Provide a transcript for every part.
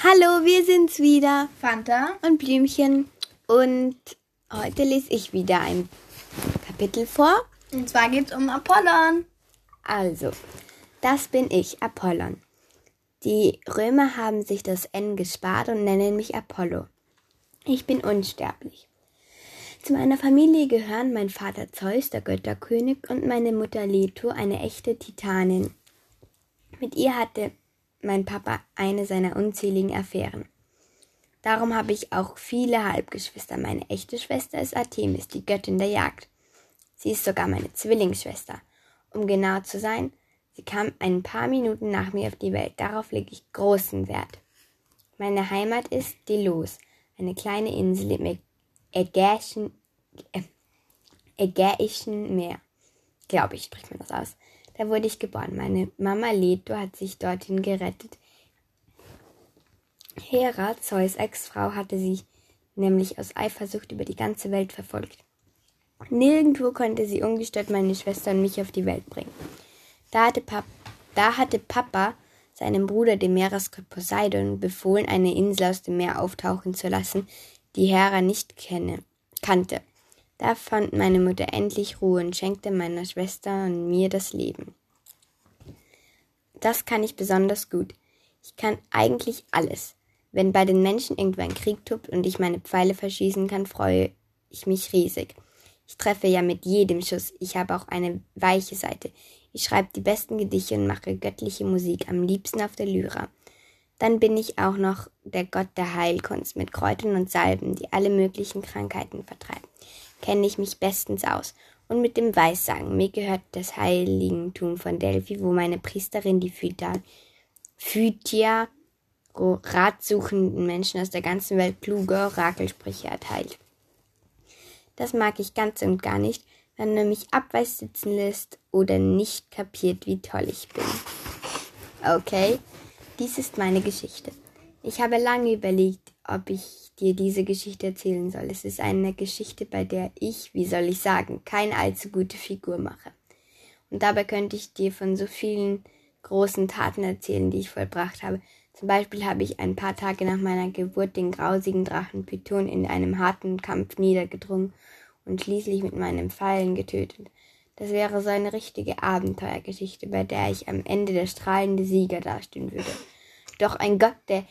Hallo, wir sind's wieder. Fanta. Und Blümchen. Und heute lese ich wieder ein Kapitel vor. Und zwar geht's um Apollon. Also, das bin ich, Apollon. Die Römer haben sich das N gespart und nennen mich Apollo. Ich bin unsterblich. Zu meiner Familie gehören mein Vater Zeus, der Götterkönig, und meine Mutter Leto, eine echte Titanin. Mit ihr hatte mein Papa eine seiner unzähligen Affären. Darum habe ich auch viele Halbgeschwister. Meine echte Schwester ist Artemis, die Göttin der Jagd. Sie ist sogar meine Zwillingsschwester. Um genau zu sein, sie kam ein paar Minuten nach mir auf die Welt. Darauf lege ich großen Wert. Meine Heimat ist Delos, eine kleine Insel im Ägäischen, äh, Ägäischen Meer. Glaube ich, spricht man das aus. Da wurde ich geboren. Meine Mama Leto hat sich dorthin gerettet. Hera, Zeus Ex-Frau, hatte sie nämlich aus Eifersucht über die ganze Welt verfolgt. Nirgendwo konnte sie ungestört meine Schwester und mich auf die Welt bringen. Da hatte, Pap da hatte Papa seinem Bruder, dem Meeresgott Poseidon, befohlen, eine Insel aus dem Meer auftauchen zu lassen, die Hera nicht kenne, kannte. Da fand meine Mutter endlich Ruhe und schenkte meiner Schwester und mir das Leben. Das kann ich besonders gut. Ich kann eigentlich alles. Wenn bei den Menschen irgendwo ein Krieg tobt und ich meine Pfeile verschießen kann, freue ich mich riesig. Ich treffe ja mit jedem Schuss. Ich habe auch eine weiche Seite. Ich schreibe die besten Gedichte und mache göttliche Musik, am liebsten auf der Lyra. Dann bin ich auch noch der Gott der Heilkunst mit Kräutern und Salben, die alle möglichen Krankheiten vertreiben kenne ich mich bestens aus. Und mit dem Weissagen. Mir gehört das Heiligentum von Delphi, wo meine Priesterin die Phyta, Phytia ratsuchenden Menschen aus der ganzen Welt kluge Orakelsprüche erteilt. Das mag ich ganz und gar nicht, wenn er mich abweis sitzen lässt oder nicht kapiert, wie toll ich bin. Okay, dies ist meine Geschichte. Ich habe lange überlegt, ob ich dir diese Geschichte erzählen soll. Es ist eine Geschichte, bei der ich, wie soll ich sagen, keine allzu gute Figur mache. Und dabei könnte ich dir von so vielen großen Taten erzählen, die ich vollbracht habe. Zum Beispiel habe ich ein paar Tage nach meiner Geburt den grausigen Drachen Python in einem harten Kampf niedergedrungen und schließlich mit meinen Pfeilen getötet. Das wäre so eine richtige Abenteuergeschichte, bei der ich am Ende der strahlende Sieger dastehen würde. Doch ein Gott, der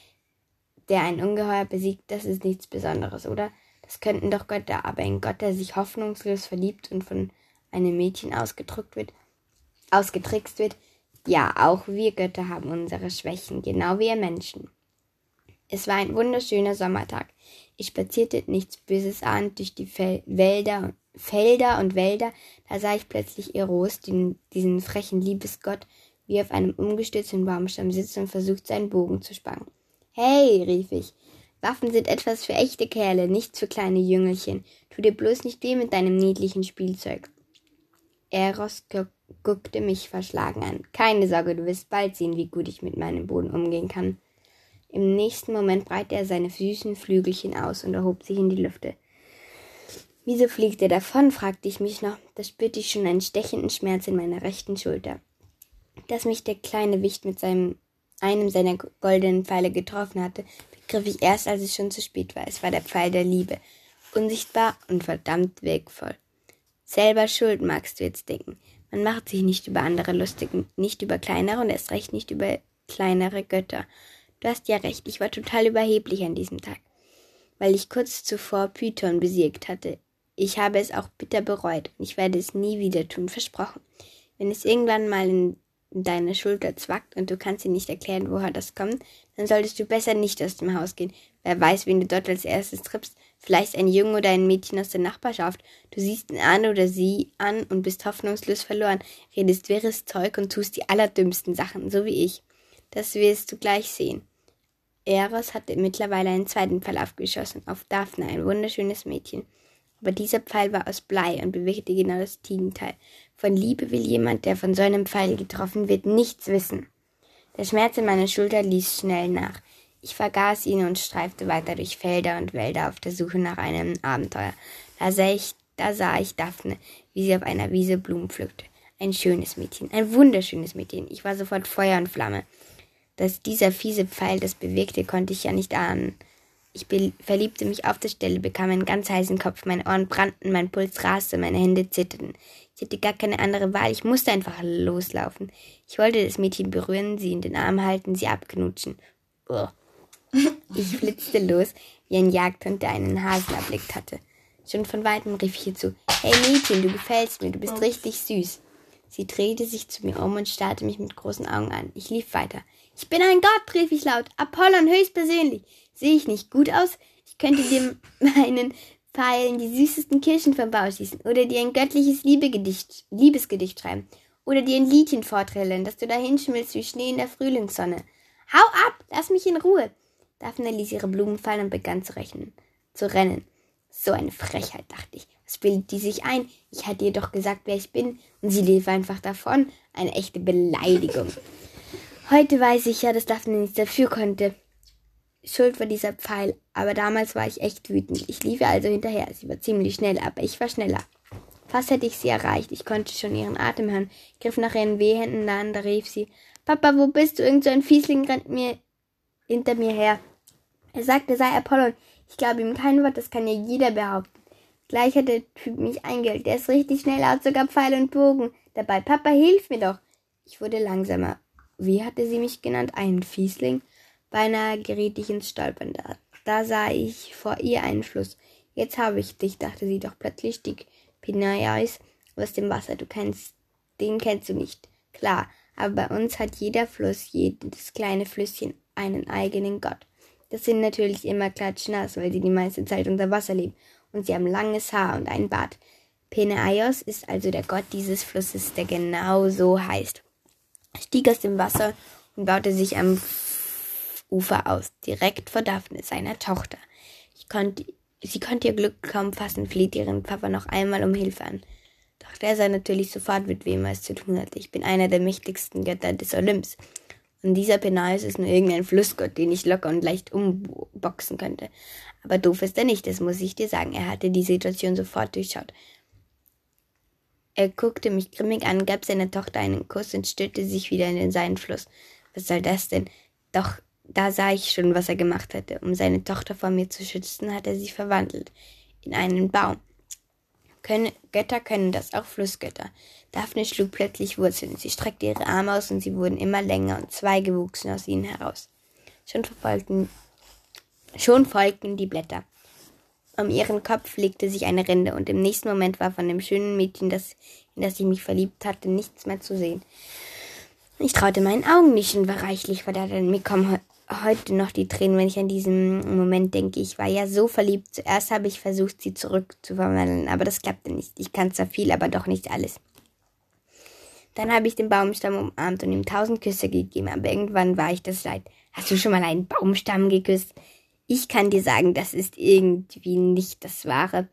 der ein Ungeheuer besiegt, das ist nichts Besonderes, oder? Das könnten doch Götter, aber ein Gott, der sich hoffnungslos verliebt und von einem Mädchen ausgedrückt wird, ausgetrickst wird, ja, auch wir Götter haben unsere Schwächen, genau wie ihr Menschen. Es war ein wunderschöner Sommertag. Ich spazierte nichts Böses an durch die Fel Wälder, Felder und Wälder. Da sah ich plötzlich Eros, den, diesen frechen Liebesgott, wie auf einem umgestürzten Baumstamm sitzt und versucht, seinen Bogen zu spannen. Hey, rief ich. Waffen sind etwas für echte Kerle, nichts für kleine Jüngelchen. Tu dir bloß nicht weh mit deinem niedlichen Spielzeug. Eros guckte mich verschlagen an. Keine Sorge, du wirst bald sehen, wie gut ich mit meinem Boden umgehen kann. Im nächsten Moment breitete er seine süßen Flügelchen aus und erhob sich in die Lüfte. Wieso fliegt er davon? fragte ich mich noch. Da spürte ich schon einen stechenden Schmerz in meiner rechten Schulter. Dass mich der kleine Wicht mit seinem einem seiner goldenen Pfeile getroffen hatte, begriff ich erst, als es schon zu spät war. Es war der Pfeil der Liebe, unsichtbar und verdammt wirkvoll. Selber schuld, magst du jetzt denken. Man macht sich nicht über andere lustig, nicht über kleinere und erst recht nicht über kleinere Götter. Du hast ja recht, ich war total überheblich an diesem Tag, weil ich kurz zuvor Python besiegt hatte. Ich habe es auch bitter bereut und ich werde es nie wieder tun, versprochen. Wenn es irgendwann mal in deine Schulter zwackt und du kannst dir nicht erklären, woher das kommt, dann solltest du besser nicht aus dem Haus gehen. Wer weiß, wen du dort als erstes triffst. Vielleicht ein Junge oder ein Mädchen aus der Nachbarschaft. Du siehst ihn an oder sie an und bist hoffnungslos verloren, redest wirres Zeug und tust die allerdümmsten Sachen, so wie ich. Das wirst du gleich sehen. Eros hatte mittlerweile einen zweiten Pfeil aufgeschossen, auf Daphne, ein wunderschönes Mädchen. Aber dieser Pfeil war aus Blei und bewirkte genau das Gegenteil. Von Liebe will jemand, der von so einem Pfeil getroffen wird, nichts wissen. Der Schmerz in meiner Schulter ließ schnell nach. Ich vergaß ihn und streifte weiter durch Felder und Wälder auf der Suche nach einem Abenteuer. Da sah ich, da sah ich Daphne, wie sie auf einer Wiese Blumen pflückte. Ein schönes Mädchen, ein wunderschönes Mädchen. Ich war sofort Feuer und Flamme. Dass dieser fiese Pfeil das bewirkte, konnte ich ja nicht ahnen. Ich verliebte mich auf der Stelle, bekam einen ganz heißen Kopf, meine Ohren brannten, mein Puls raste, meine Hände zitterten. Ich hatte gar keine andere Wahl, ich musste einfach loslaufen. Ich wollte das Mädchen berühren, sie in den Arm halten, sie abknutschen. Uah. Ich flitzte los, wie ein Jagdhund, der einen Hasen erblickt hatte. Schon von weitem rief ich ihr zu, Hey Mädchen, du gefällst mir, du bist richtig süß. Sie drehte sich zu mir um und starrte mich mit großen Augen an. Ich lief weiter. Ich bin ein Gott, rief ich laut. Apollon höchstpersönlich. Sehe ich nicht gut aus? Ich könnte dir meinen Pfeilen die süßesten Kirschen vom Bau schießen oder dir ein göttliches Liebegedicht, Liebesgedicht schreiben oder dir ein Liedchen vortrillen, dass du dahin schmilzt wie Schnee in der Frühlingssonne. Hau ab, lass mich in Ruhe. Daphne ließ ihre Blumen fallen und begann zu rechnen, zu rennen. So eine Frechheit, dachte ich. Was bildet die sich ein? Ich hatte ihr doch gesagt, wer ich bin, und sie lief einfach davon. Eine echte Beleidigung. Heute weiß ich ja, dass Daphne nichts dafür konnte. Schuld war dieser Pfeil, aber damals war ich echt wütend. Ich lief ihr also hinterher. Sie war ziemlich schnell, aber ich war schneller. Fast hätte ich sie erreicht. Ich konnte schon ihren Atem hören, griff nach ihren Wehhänden an, da rief sie, Papa, wo bist du? Irgend so ein Fiesling rennt mir hinter mir her. Er sagte, sei Apollon. Ich glaube ihm kein Wort, das kann ja jeder behaupten. Gleich hat der Typ mich eingeholt. Der ist richtig schnell, hat sogar Pfeil und Bogen. Dabei, Papa, hilf mir doch. Ich wurde langsamer. Wie hatte sie mich genannt? Einen Fiesling? Beinahe geriet ich ins Stolpern. Da, da sah ich vor ihr einen Fluss. Jetzt habe ich dich, dachte sie doch plötzlich, stieg Pinayais aus dem Wasser. Du kennst, den kennst du nicht. Klar, aber bei uns hat jeder Fluss, jedes kleine Flüsschen einen eigenen Gott. Das sind natürlich immer klatschnass, weil sie die meiste Zeit unter Wasser leben und sie haben langes Haar und einen Bart. Penaios ist also der Gott dieses Flusses, der genau so heißt. Stieg aus dem Wasser und baute sich am Ufer aus, direkt vor Daphne, seiner Tochter. Konnte, sie konnte ihr Glück kaum fassen, flehte ihren Papa noch einmal um Hilfe an. Doch der sah natürlich sofort, mit wem er es zu tun hatte. Ich bin einer der mächtigsten Götter des Olymps. Und dieser Penais ist nur irgendein Flussgott, den ich locker und leicht umboxen könnte. Aber doof ist er nicht, das muss ich dir sagen. Er hatte die Situation sofort durchschaut. Er guckte mich grimmig an, gab seiner Tochter einen Kuss und stürzte sich wieder in den Seinfluss. Was soll das denn? Doch da sah ich schon, was er gemacht hatte. Um seine Tochter vor mir zu schützen, hat er sie verwandelt in einen Baum. Können, Götter können das, auch Flussgötter. Daphne schlug plötzlich Wurzeln. Sie streckte ihre Arme aus und sie wurden immer länger und Zweige wuchsen aus ihnen heraus. Schon verfolgten, schon folgten die Blätter. Um ihren Kopf legte sich eine Rinde und im nächsten Moment war von dem schönen Mädchen, das, in das ich mich verliebt hatte, nichts mehr zu sehen. Ich traute meinen Augen nicht und war reichlich verdattert. Mir kommen heute noch die Tränen, wenn ich an diesen Moment denke. Ich war ja so verliebt. Zuerst habe ich versucht, sie zurückzuverwandeln, aber das klappte nicht. Ich kann zwar viel, aber doch nicht alles. Dann habe ich den Baumstamm umarmt und ihm tausend Küsse gegeben, aber irgendwann war ich das leid. Hast du schon mal einen Baumstamm geküsst? Ich kann dir sagen, das ist irgendwie nicht das Wahre.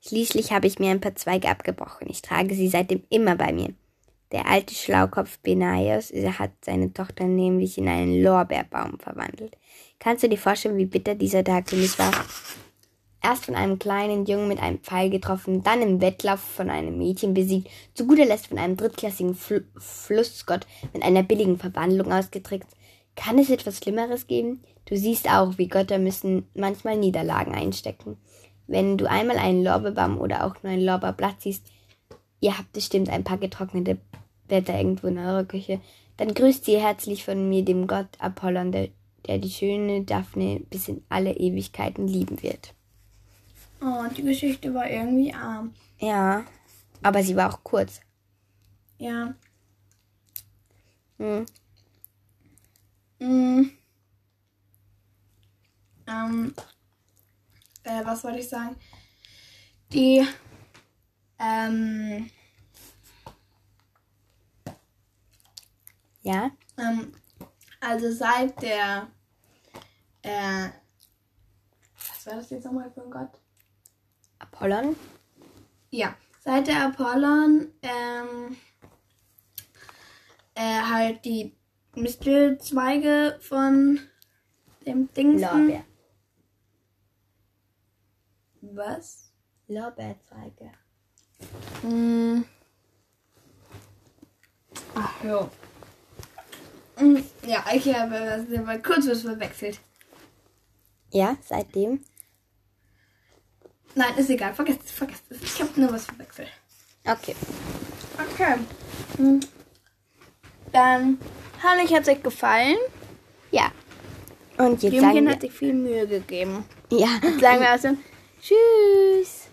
Schließlich habe ich mir ein paar Zweige abgebrochen. Ich trage sie seitdem immer bei mir. Der alte Schlaukopf Benaios hat seine Tochter nämlich in einen Lorbeerbaum verwandelt. Kannst du dir vorstellen, wie bitter dieser Tag für mich war? Erst von einem kleinen Jungen mit einem Pfeil getroffen, dann im Wettlauf von einem Mädchen besiegt, zu guter Letzt von einem drittklassigen Fl Flussgott mit einer billigen Verwandlung ausgetrickst. Kann es etwas Schlimmeres geben? Du siehst auch, wie Götter müssen manchmal Niederlagen einstecken. Wenn du einmal einen Lorbeerbaum oder auch nur ein Lorbeerblatt siehst, ihr habt bestimmt ein paar getrocknete Blätter irgendwo in eurer Küche, dann grüßt sie herzlich von mir dem Gott Apollon, der, der die schöne Daphne bis in alle Ewigkeiten lieben wird. Oh, die Geschichte war irgendwie arm. Ja, aber sie war auch kurz. Ja. Hm. Mm. Ähm, äh, was wollte ich sagen? Die, ähm, Ja? ähm, also seit der, äh, was war das jetzt nochmal für ein Gott? Apollon? Ja, seit der Apollon, ähm, äh, halt die Mistelzweige von dem Dingsen. Lorbeer. Was? Lorbeerzweige. Hm. Ach ja. Mhm. Ja, ich habe mal kurz was verwechselt. Ja, seitdem. Nein, ist egal. Vergesst es, vergesst es. Ich habe nur was verwechselt. Okay. Okay. Hm. Dann, Hannich hat euch gefallen. Ja. Und jetzt sagen Blümchen wir, hat sich viel Mühe gegeben. ja, Sagen wir also, tschüss.